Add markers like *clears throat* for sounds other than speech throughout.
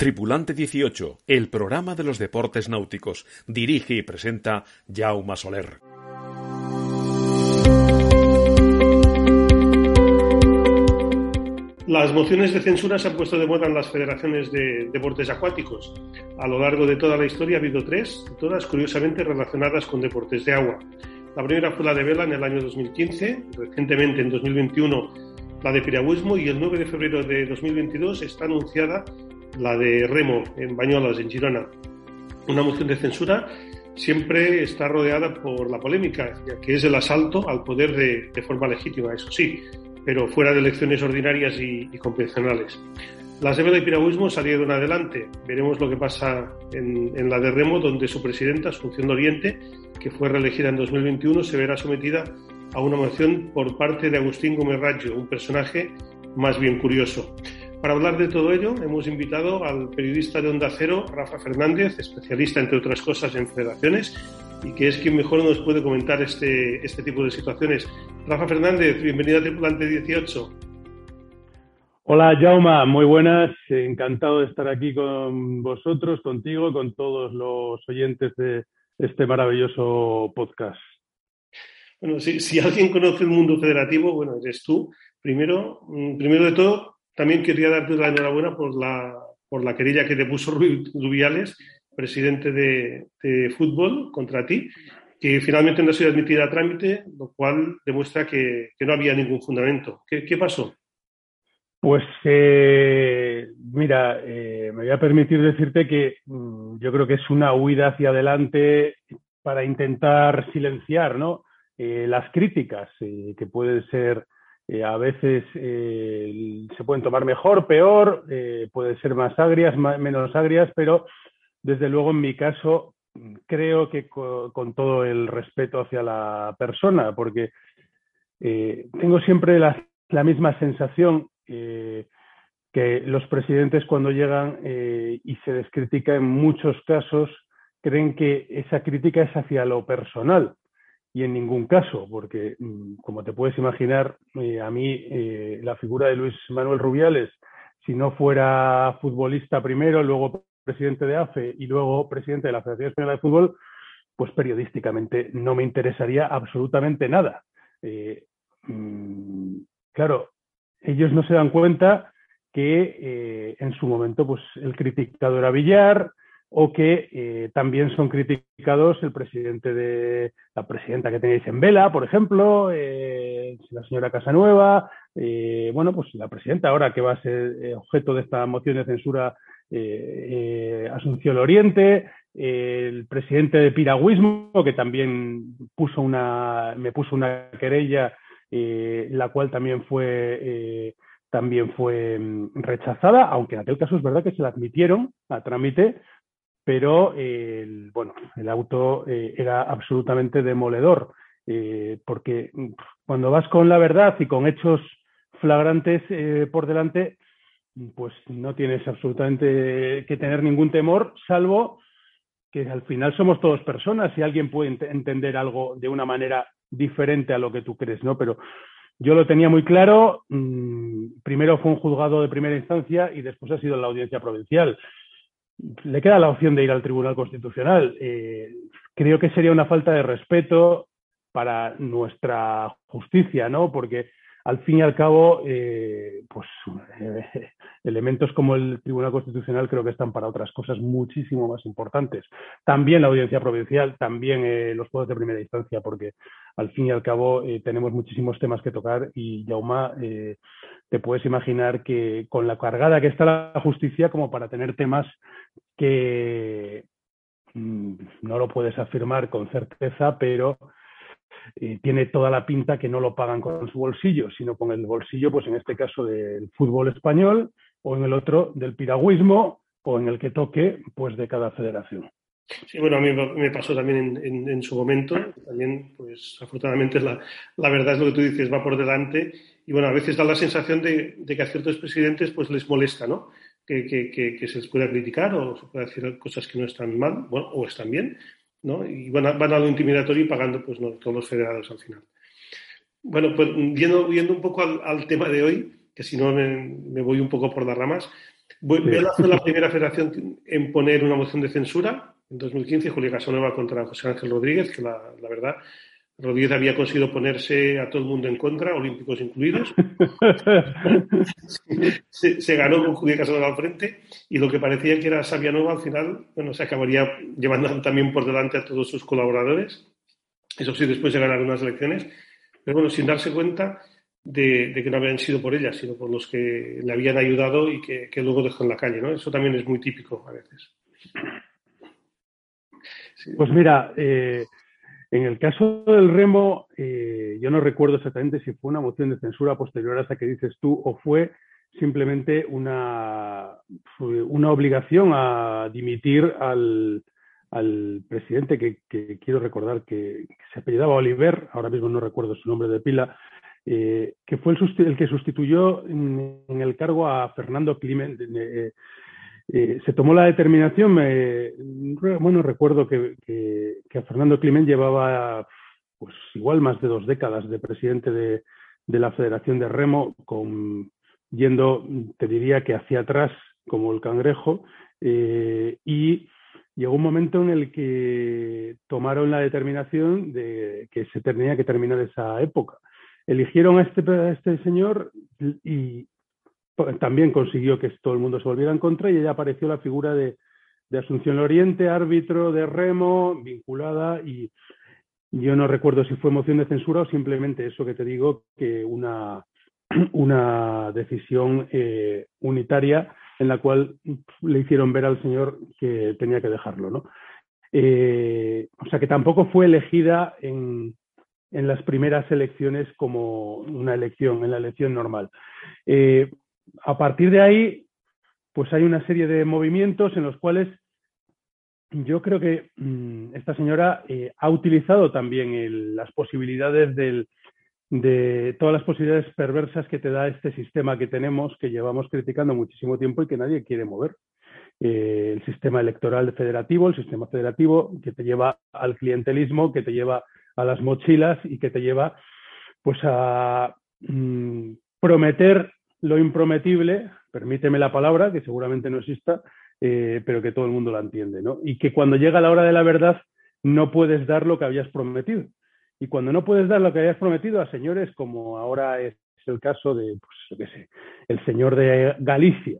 Tripulante 18, el programa de los deportes náuticos. Dirige y presenta Jaume Soler. Las mociones de censura se han puesto de moda en las federaciones de deportes acuáticos. A lo largo de toda la historia ha habido tres, todas curiosamente relacionadas con deportes de agua. La primera fue la de vela en el año 2015, recientemente en 2021 la de piragüismo y el 9 de febrero de 2022 está anunciada la de remo en Bañolas, en Girona. Una moción de censura siempre está rodeada por la polémica, ya que es el asalto al poder de, forma legítima, eso sí, pero fuera de elecciones ordinarias y, convencionales. La vela de piragüismo salieron adelante. Veremos lo que pasa en, en, la de Remo, donde su presidenta, Asunción de Oriente, que fue reelegida en 2021, se verá sometida a una moción por parte de Agustín Gómez Raggio, un personaje más bien curioso. Para hablar de todo ello, hemos invitado al periodista de Onda Cero, Rafa Fernández, especialista, entre otras cosas, en federaciones, y que es quien mejor nos puede comentar este, este tipo de situaciones. Rafa Fernández, bienvenido a Tripulante 18. Hola, Jauma, muy buenas. Encantado de estar aquí con vosotros, contigo, con todos los oyentes de este maravilloso podcast. Bueno, si, si alguien conoce el mundo federativo, bueno, eres tú. Primero, mm, primero de todo, también quería darte la enhorabuena por la, por la querella que te puso Rubiales, presidente de, fútbol, contra ti, que finalmente no ha sido admitida a trámite, lo cual demuestra que, no había ningún fundamento. ¿Qué, pasó? Pues eh, mira, eh, me voy a permitir decirte que mm, yo creo que es una huida hacia adelante para intentar silenciar ¿no? Eh, las críticas que pueden ser eh, a veces eh, se pueden tomar mejor, peor, eh, pueden ser más agrias, menos agrias, pero desde luego en mi caso creo que con, todo el respeto hacia la persona, porque tengo siempre la, misma sensación que los presidentes cuando llegan y se les critica en muchos casos creen que esa crítica es hacia lo personal y en ningún caso, porque mm, como te puedes imaginar, eh, a mí eh, la figura de Luis Manuel Rubiales, si no fuera futbolista primero, luego presidente de AFE y luego presidente de la Federación Española de Fútbol, pues periodísticamente no me interesaría absolutamente nada. Eh, mm, claro, ellos no se dan cuenta que en su momento pues, el criticado era Villar, o que eh, también son criticados el presidente de la presidenta que tenéis en Vela, por ejemplo, eh, la señora Casanueva, eh, bueno, pues la presidenta ahora que va a ser objeto de esta moción de censura, Asunción Oriente, el presidente de Piragüismo, que también puso una, me puso una querella, la cual también fue también fue mm, rechazada, aunque en aquel caso es verdad que se la admitieron a trámite pero el, bueno, el auto eh, era absolutamente demoledor, eh, porque cuando vas con la verdad y con hechos flagrantes eh, por delante, pues no tienes absolutamente que tener ningún temor, salvo que al final somos todos personas y alguien puede entender algo de una manera diferente a lo que tú crees, ¿no? Pero yo lo tenía muy claro, mm, primero fue un juzgado de primera instancia y después ha sido la audiencia provincial le queda la opción de ir al Tribunal Constitucional. Eh, creo que sería una falta de respeto para nuestra justicia, ¿no? Porque al fin y al cabo, eh, pues eh, *laughs* elementos como el Tribunal Constitucional creo que están para otras cosas muchísimo más importantes. También la audiencia provincial, también los juegos de primera instancia, porque al fin y al cabo tenemos muchísimos temas que tocar y Yauma, te puedes imaginar que con la cargada que está la justicia como para tener temas que mm, no lo puedes afirmar con certeza, pero eh, tiene toda la pinta que no lo pagan con su bolsillo, sino con el bolsillo, pues en este caso del fútbol español o en el otro del piragüismo o en el que toque, pues de cada federación. Sí, bueno, a mí me pasó también en, su momento. También, pues afortunadamente, la, verdad es lo que tú dices, va por delante. Y bueno, a veces da la sensación de, que a ciertos presidentes pues les molesta, ¿no? que, se les pueda criticar o se pueda decir cosas que no están mal o están bien, ¿no? Y van a, van a lo intimidatorio y pagando pues no, todos los federados al final. Bueno, pues viendo, un poco al, tema de hoy, que si no me, voy un poco por las ramas, Vela fue la primera federación en poner una moción de censura en 2015, Julia Casanova contra José Ángel Rodríguez, que la, verdad, Rodríguez había conseguido ponerse a todo el mundo en contra, olímpicos incluidos. *laughs* se, ganó con Julia Casanova al frente y lo que parecía que era Sabianova al final, bueno, se acabaría llevando también por delante a todos sus colaboradores. Eso sí, después de ganar unas elecciones, pero bueno, sin darse cuenta de, que no habían sido por ella, sino por los que le habían ayudado y que, luego dejó en la calle, ¿no? Eso también es muy típico a veces. Pues mira, eh, en el caso del remo, eh, yo no recuerdo exactamente si fue una moción de censura posterior a esa que dices tú o fue simplemente una, una obligación a dimitir al, al presidente que, quiero recordar que, se apellidaba Oliver, ahora mismo no recuerdo su nombre de pila, eh, que fue el, que sustituyó en, el cargo a Fernando Climent. Eh, eh, se tomó la determinación, bueno, recuerdo que, a Fernando Climent llevaba pues igual más de dos décadas de presidente de, de la Federación de Remo, con, yendo, te diría que hacia atrás como el cangrejo, y llegó un momento en el que tomaron la determinación de que se tenía que terminar esa época. Eligieron a este, este señor y también consiguió que todo el mundo se volviera en contra y ella apareció la figura de, Asunción Oriente, árbitro de remo, vinculada y yo no recuerdo si fue moción de censura o simplemente eso que te digo, que una, *clears throat* una decisión eh, unitaria en la cual le hicieron ver al señor que tenía que dejarlo, ¿no? Eh, o sea que tampoco fue elegida en, las primeras elecciones como una elección, en la elección normal. Eh, a partir de ahí, pues hay una serie de movimientos en los cuales yo creo que mm, esta señora eh, ha utilizado también las posibilidades del, de todas las posibilidades perversas que te da este sistema que tenemos, que llevamos criticando muchísimo tiempo y que nadie quiere mover. Eh, el sistema electoral federativo, el sistema federativo que te lleva al clientelismo, que te lleva a las mochilas y que te lleva pues a mm, prometer lo imprometible, permíteme la palabra, que seguramente no exista, eh, pero que todo el mundo la entiende, ¿no? Y que cuando llega la hora de la verdad no puedes dar lo que habías prometido. Y cuando no puedes dar lo que hayas prometido a señores como ahora es el caso de, pues, yo qué sé, el señor de Galicia,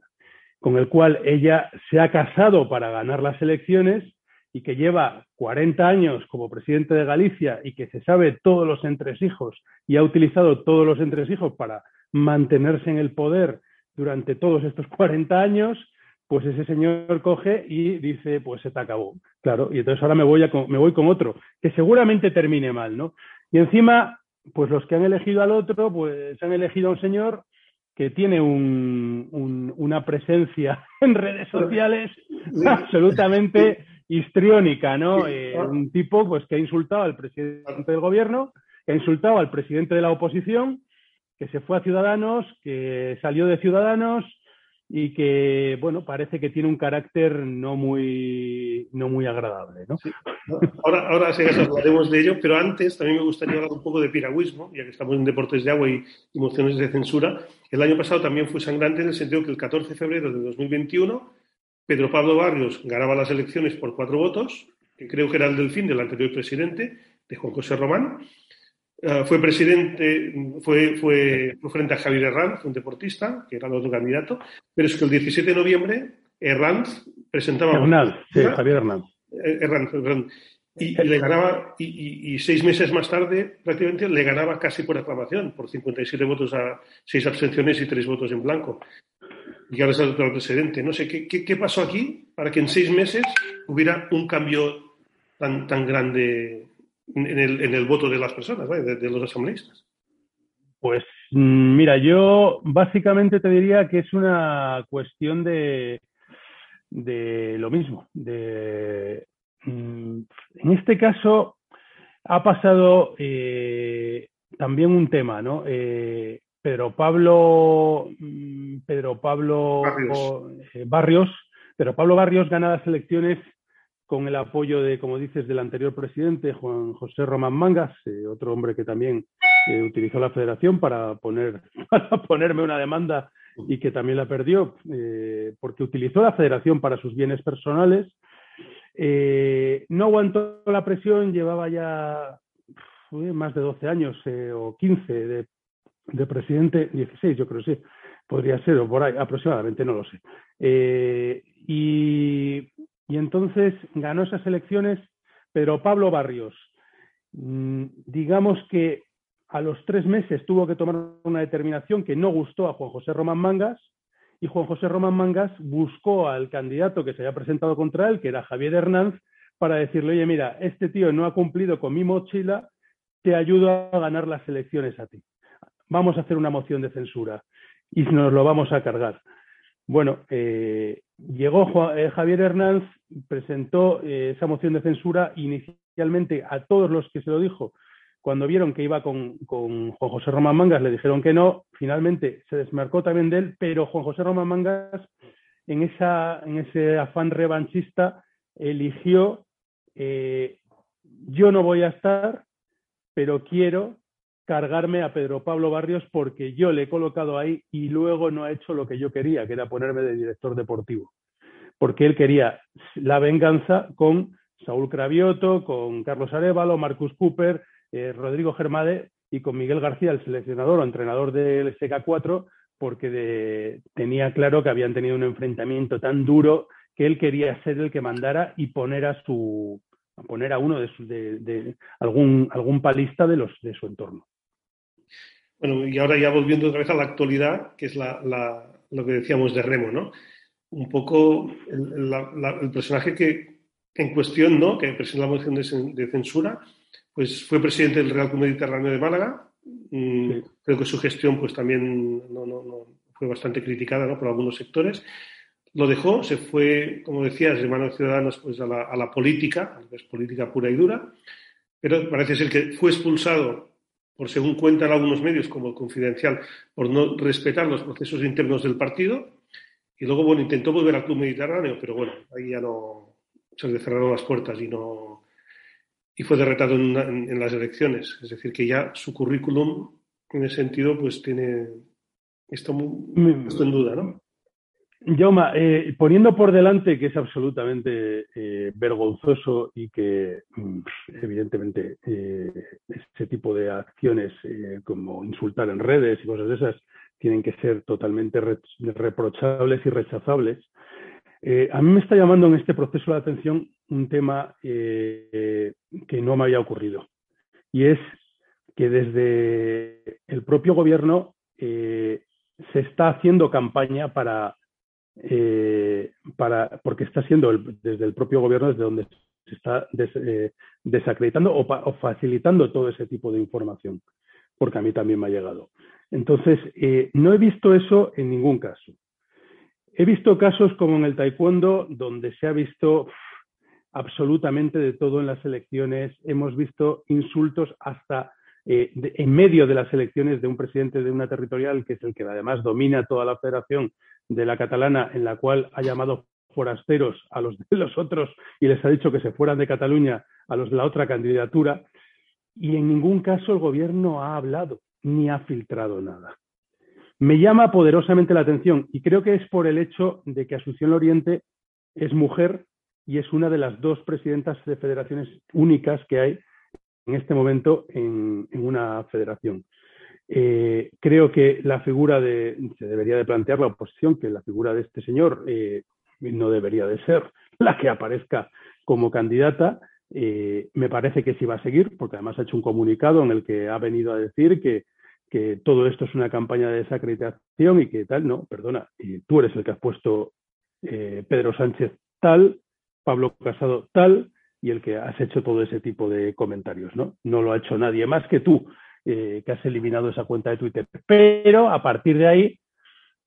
con el cual ella se ha casado para ganar las elecciones y que lleva 40 años como presidente de Galicia y que se sabe todos los entresijos y ha utilizado todos los entresijos para mantenerse en el poder durante todos estos 40 años, pues ese señor coge y dice, pues se te acabó. Claro, y entonces ahora me voy, a, me voy con otro, que seguramente termine mal, ¿no? Y encima, pues los que han elegido al otro, pues han elegido a un señor que tiene una presencia *laughs* en redes sociales absolutamente histriónica, ¿no? Eh, un tipo pues que ha insultado al presidente del gobierno, que ha insultado al presidente de la oposición, que se fue a Ciudadanos, que salió de Ciudadanos, y que, bueno, parece que tiene un carácter no muy, no muy agradable. ¿no? Ahora, ahora sí hablaremos de ello, pero antes también me gustaría hablar un poco de piragüismo, ya que estamos en deportes de agua y, mociones de censura. El año pasado también fue sangrante en el sentido que el 14 de febrero de 2021 Pedro Pablo Barrios ganaba las elecciones por cuatro votos, que creo que era el del fin del anterior presidente, de Juan José Román. Eh, fue presidente, fue, fue, frente a Javier Herranz, un deportista, que era el otro candidato, pero es que el 17 de noviembre Herranz presentaba... Hernández, sí, Javier Herranz. Eh, Herranz, Y, le ganaba, y, seis meses más tarde, prácticamente le ganaba casi por aclamación, por 57 votos a seis abstenciones y tres votos en blanco. Y ahora es el presidente. No sé, ¿qué, ¿qué, pasó aquí para que en seis meses hubiera un cambio tan, tan grande en el, en el voto de las personas, de, los asambleístas? Pues mm, mira, yo básicamente te diría que es una cuestión de, de lo mismo. De, mm, en este caso ha pasado eh, también un tema, ¿no? Eh, Pedro Pablo, mm, Pedro Pablo eh, Barrios, Pedro Pablo Barrios gana las elecciones con el apoyo de, como dices, del anterior presidente, Juan José Román Mangas, eh, otro hombre que también eh, utilizó la federación para, poner, *laughs* para ponerme una demanda y que también la perdió eh, porque utilizó la federación para sus bienes personales. Eh, no aguantó la presión, llevaba ya más de 12 años eh, o 15 de, de, presidente, 16 yo creo sí, podría ser o por ahí aproximadamente, no lo sé. y, y entonces ganó esas elecciones, pero Pablo Barrios, mm, digamos que a los tres meses tuvo que tomar una determinación que no gustó a Juan José Román Mangas y Juan José Román Mangas buscó al candidato que se había presentado contra él, que era Javier Hernández, para decirle, oye, mira, este tío no ha cumplido con mi mochila, te ayudo a ganar las elecciones a ti. Vamos a hacer una moción de censura y nos lo vamos a cargar. Bueno, eh, llegó eh, Javier Hernández, presentó eh, esa moción de censura inicialmente a todos los que se lo dijo, cuando vieron que iba con, Juan José Román Mangas, le dijeron que no. Finalmente se desmarcó también de él, pero Juan José Román Mangas, en, ese afán revanchista, eligió, yo no voy a estar, pero quiero cargarme a Pedro Pablo Barrios porque yo le he colocado ahí y luego no ha hecho lo que yo quería, que era ponerme de director deportivo. Porque él quería la venganza con Saúl Cravioto, con Carlos Arevalo, Marcus Cooper, eh, Rodrigo Germade y con Miguel García, el seleccionador o entrenador del SK4, porque tenía claro que habían tenido un enfrentamiento tan duro que él quería ser el que mandara y poner a su poner a uno de, algún algún palista de los de su entorno. Bueno, y ahora ya volviendo otra vez a la actualidad, que es lo que decíamos de Remo, ¿no? Un poco el, personaje que en cuestión, ¿no? Que presenta la moción de censura, pues fue presidente del Real Club Mediterráneo de Málaga. Mm, creo que su gestión pues también fue bastante criticada por algunos sectores. Lo dejó, se fue, como decías, de manos de Ciudadanos pues, a, la, política, es política pura y dura, pero parece ser que fue expulsado, por según cuentan algunos medios como confidencial, por no respetar los procesos internos del partido. Y luego, bueno, intentó volver al Club Mediterráneo, pero bueno, ahí ya no se le cerraron las puertas y no, y fue derrotado en, las elecciones. Es decir, que ya su currículum, en ese sentido, pues tiene esto, mm. en duda, ¿no? Jauma, eh, poniendo por delante que es absolutamente eh, vergonzoso y que mm, evidentemente eh, ese tipo de acciones como insultar en redes y cosas de esas tienen que ser totalmente reprochables y rechazables, eh, a mí me está llamando en este proceso de atención un tema eh, que no me había ocurrido. Y es que desde el propio gobierno eh, se está haciendo campaña para, para porque está siendo desde el propio gobierno desde donde se está desacreditando o, facilitando todo ese tipo de información, porque a mí también me ha llegado. Entonces, no he visto eso en ningún caso. He visto casos como en el taekwondo, donde se ha visto absolutamente de todo en las elecciones. Hemos visto insultos hasta eh, en medio de las elecciones de un presidente de una territorial, que es el que además domina toda la federación de la catalana, en la cual ha llamado forasteros a los de los otros y les ha dicho que se fueran de Cataluña a los de la otra candidatura. Y en ningún caso el gobierno ha hablado ni ha filtrado nada me llama poderosamente la atención y creo que es por el hecho de que Asunción Oriente es mujer y es una de las dos presidentas de federaciones únicas que hay en este momento en, una federación. Eh, creo que la figura de, se debería de plantear la oposición, que la figura de este señor eh, no debería de ser *laughs* la que aparezca como candidata. Eh, me parece que sí va a seguir, porque además ha hecho un comunicado en el que ha venido a decir que que todo esto es una campaña de desacreditación y que tal, no, perdona, y tú eres el que has puesto Pedro Sánchez tal, Pablo Casado tal, y el que has hecho todo ese tipo de comentarios, ¿no? No lo ha hecho nadie más que tú, eh, que has eliminado esa cuenta de Twitter. Pero a partir de ahí,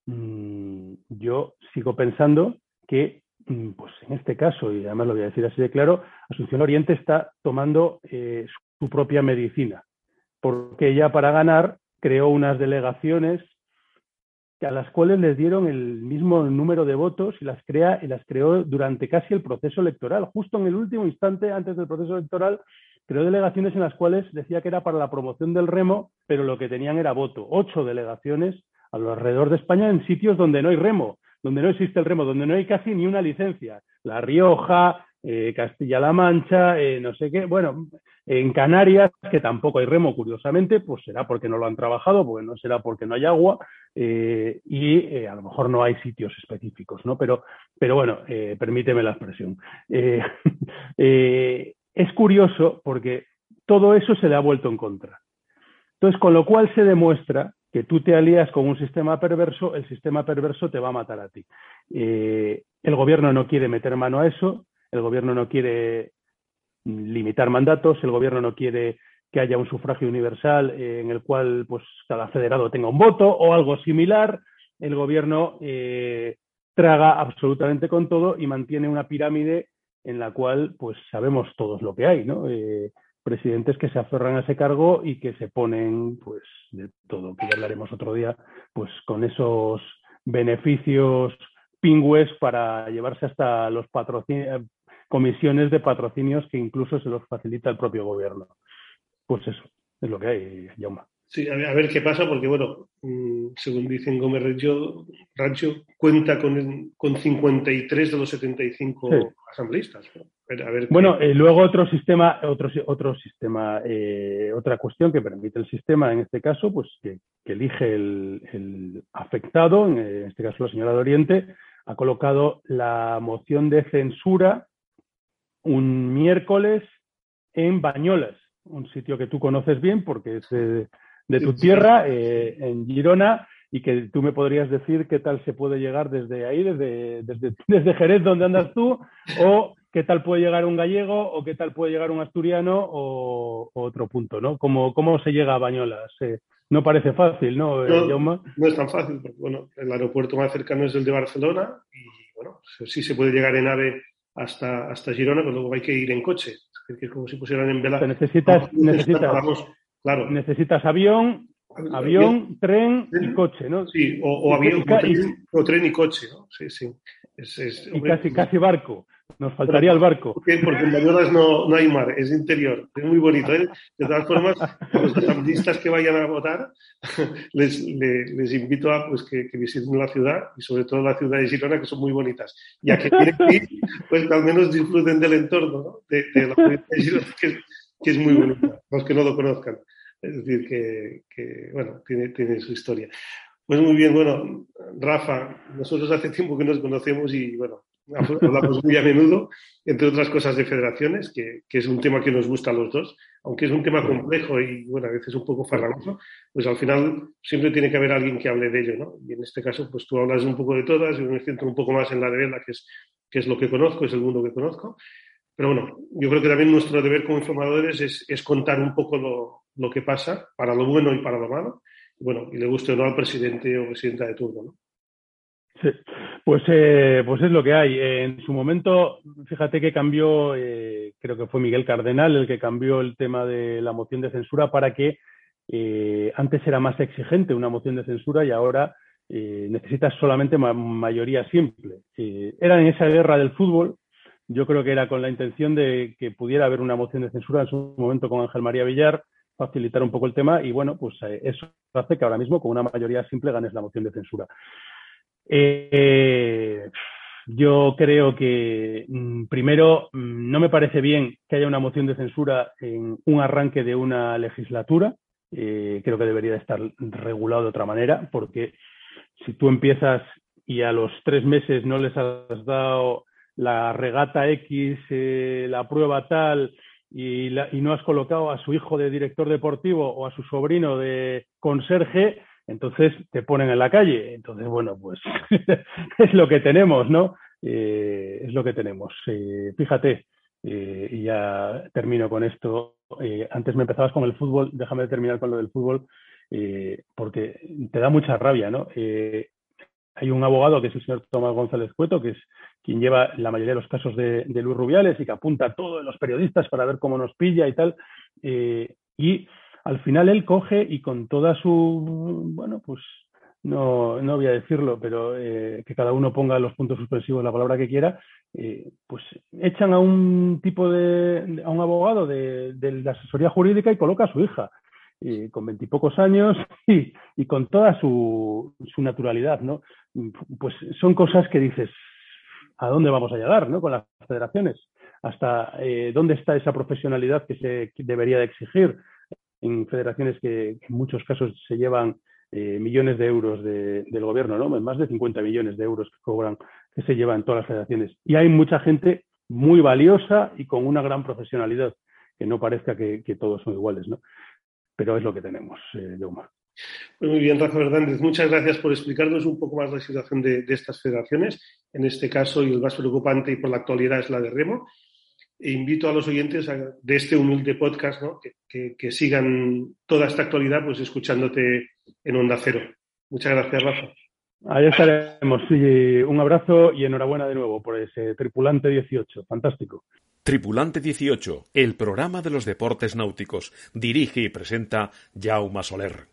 mm, yo sigo pensando que, mm, pues en este caso, y además lo voy a decir así de claro, Asunción Oriente está tomando eh, su propia medicina, porque ella para ganar creó unas delegaciones a las cuales les dieron el mismo número de votos y las, crea, y las creó durante casi el proceso electoral. Justo en el último instante, antes del proceso electoral, creó delegaciones en las cuales decía que era para la promoción del remo, pero lo que tenían era voto. Ocho delegaciones alrededor de España en sitios donde no hay remo, donde no existe el remo, donde no hay casi ni una licencia. La Rioja, eh, Castilla-La Mancha, eh, no sé qué. Bueno, en Canarias, que tampoco hay remo, curiosamente, pues será porque no lo han trabajado, pues no será porque no hay agua eh, y a lo mejor no hay sitios específicos, ¿no? Pero, pero bueno, permíteme la expresión. *laughs* es curioso porque todo eso se le ha vuelto en contra. Entonces, con lo cual se demuestra que tú te alías con un sistema perverso, el sistema perverso te va a matar a ti. el gobierno no quiere meter mano a eso, el gobierno no quiere limitar mandatos, el gobierno no quiere que haya un sufragio universal eh, en el cual pues, cada federado tenga un voto o algo similar. El gobierno eh, traga absolutamente con todo y mantiene una pirámide en la cual pues sabemos todos lo que hay, ¿no? Eh, presidentes que se aferran a ese cargo y que se ponen pues de todo, que ya hablaremos otro día, pues con esos beneficios pingües para llevarse hasta los patrocinios, comisiones de patrocinios que incluso se los facilita el propio gobierno. Pues eso, es lo que hay, Jauma. Sí, a ver, qué pasa, porque bueno, mm, según dicen Gómez Rancho, Rancho cuenta con, con 53 de los 75 asambleístas. bueno, eh, luego otro sistema, otro, otro sistema, eh, otra cuestión que permite el sistema, en este caso, pues que, elige el, afectado, en este caso la señora de Oriente, ha colocado la moción de censura un miércoles en Bañolas, un sitio que tú conoces bien porque es de, tu tierra, eh, en Girona, y que tú me podrías decir qué tal se puede llegar desde ahí, desde, *laughs* desde, Jerez, donde andas tú, o qué tal puede llegar un gallego, o qué tal puede llegar un asturiano, o, otro punto, ¿no? ¿Cómo, ¿Cómo, se llega a Bañolas? Eh, no parece fácil, ¿no, no, no es tan fácil, porque bueno, el aeropuerto más cercano es el de Barcelona, y bueno, sí se puede llegar en AVE hasta, hasta Girona, pero luego hay que ir en coche. Es como si pusieran en vela. necesitas, *laughs* necesitas, claro. necesitas avión, avión, tren y coche, ¿no? Sí, o, avión, o, tren, y coche, ¿no? Sí, sí. y casi, casi barco. Nos faltaría el barco. Porque en Bañolas no, no hay mar, es interior. Es muy bonito. ¿eh? De todas formas, a los asambleístas que vayan a votar, *laughs* les, les, invito a pues, que, visiten la ciudad y sobre todo la ciudad de Girona, que son muy bonitas. Ya que tienen que ir, pues al menos disfruten del entorno ¿no? de, la ciudad de Girona, que, que, es muy bonita, los que no lo conozcan. Es decir, que, que bueno, tiene, tiene su historia. Pues muy bien, bueno, Rafa, nosotros hace tiempo que nos conocemos y bueno, hablamos muy a menudo, entre otras cosas de federaciones, que, que, es un tema que nos gusta a los dos, aunque es un tema complejo y bueno, a veces un poco farragoso, pues al final siempre tiene que haber alguien que hable de ello, ¿no? Y en este caso, pues tú hablas un poco de todas, yo me centro un poco más en la de Vela, que es, que es lo que conozco, es el mundo que conozco. Pero bueno, yo creo que también nuestro deber como informadores es, es contar un poco lo, lo, que pasa, para lo bueno y para lo malo. Y bueno, y le guste o no al presidente o presidenta de turno, ¿no? *laughs* Pues, eh, pues es lo que hay. En su momento, fíjate que cambió, eh, creo que fue Miguel Cardenal el que cambió el tema de la moción de censura para que eh, antes era más exigente una moción de censura y ahora necesitas solamente mayoría simple. era en esa guerra del fútbol, yo creo que era con la intención de que pudiera haber una moción de censura en su momento con Ángel María Villar, facilitar un poco el tema y bueno, pues eso hace que ahora mismo con una mayoría simple ganes la moción de censura. Eh, yo creo que, mm, primero, mm, no me parece bien que haya una moción de censura en un arranque de una legislatura. Eh, creo que debería estar regulado de otra manera, porque si tú empiezas y a los tres meses no les has dado la regata X, eh, la prueba tal, y, y, no has colocado a su hijo de director deportivo o a su sobrino de conserje, entonces te ponen en la calle. Entonces, bueno, pues *laughs* es lo que tenemos, ¿no? Eh, es lo que tenemos. Eh, fíjate, eh, y ya termino con esto. antes me empezabas con el fútbol, déjame terminar con lo del fútbol, porque te da mucha rabia, ¿no? hay un abogado que es el señor Tomás González Cueto, que es quien lleva la mayoría de los casos de, de Luis Rubiales y que apunta a todos los periodistas para ver cómo nos pilla y tal. y al final él coge y con toda su, bueno, pues no, no voy a decirlo, pero eh, que cada uno ponga los puntos suspensivos la palabra que quiera, eh, pues echan a un tipo de, a un abogado de, la asesoría jurídica y coloca a su hija. con veintipocos años *laughs* y, y, con toda su, su, naturalidad, ¿no? Pues son cosas que dices, ¿a dónde vamos a llegar, ¿no? Con las federaciones. ¿Hasta eh, dónde está esa profesionalidad que se debería de exigir en federaciones que, en muchos casos se llevan eh, millones de euros de, del gobierno, ¿no? Más de 50 millones de euros que cobran, que se llevan todas las federaciones. Y hay mucha gente muy valiosa y con una gran profesionalidad, que no parezca que, que todos son iguales, ¿no? Pero es lo que tenemos, eh, pues muy bien, Rafa Hernández, muchas gracias por explicarnos un poco más la situación de, de, estas federaciones. En este caso, y el más preocupante y por la actualidad es la de Remo. E invito a los oyentes a, de este humilde podcast ¿no? que, que, que, sigan toda esta actualidad pues escuchándote en Onda Cero. Muchas gracias, Rafa. Ahí estaremos. Sí, un abrazo y enhorabuena de nuevo por ese tripulante 18. Fantástico. Tripulante 18, el programa de los deportes náuticos. Dirige y presenta Jaume Soler.